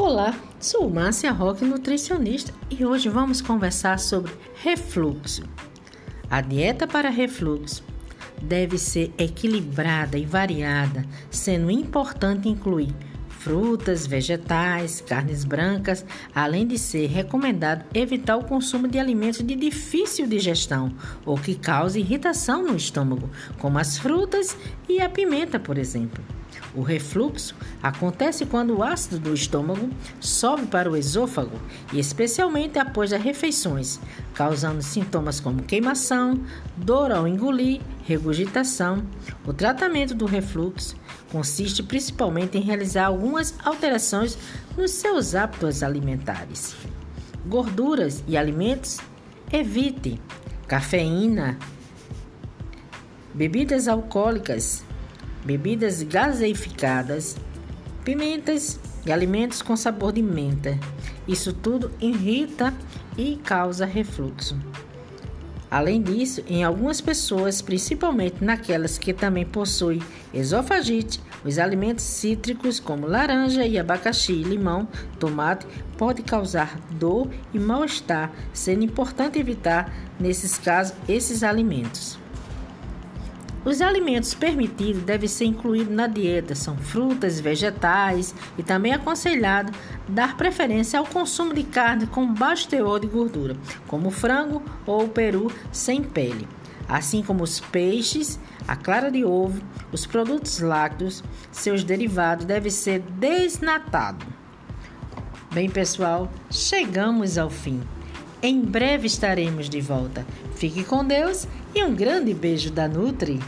Olá, sou Márcia Roque, nutricionista, e hoje vamos conversar sobre refluxo. A dieta para refluxo deve ser equilibrada e variada, sendo importante incluir frutas, vegetais, carnes brancas, além de ser recomendado evitar o consumo de alimentos de difícil digestão ou que causem irritação no estômago, como as frutas e a pimenta, por exemplo. O refluxo acontece quando o ácido do estômago sobe para o esôfago e especialmente após as refeições, causando sintomas como queimação, dor ao engolir, regurgitação. O tratamento do refluxo consiste principalmente em realizar algumas alterações nos seus hábitos alimentares. Gorduras e alimentos evite cafeína, bebidas alcoólicas, bebidas gaseificadas, pimentas e alimentos com sabor de menta. Isso tudo irrita e causa refluxo. Além disso, em algumas pessoas, principalmente naquelas que também possuem esofagite, os alimentos cítricos como laranja e abacaxi, limão, tomate podem causar dor e mal-estar, sendo importante evitar nesses casos esses alimentos. Os alimentos permitidos devem ser incluídos na dieta, são frutas, vegetais e também é aconselhado dar preferência ao consumo de carne com baixo teor de gordura, como frango ou peru sem pele, assim como os peixes, a clara de ovo, os produtos lácteos, seus derivados devem ser desnatados. Bem, pessoal, chegamos ao fim. Em breve estaremos de volta. Fique com Deus e um grande beijo da Nutri.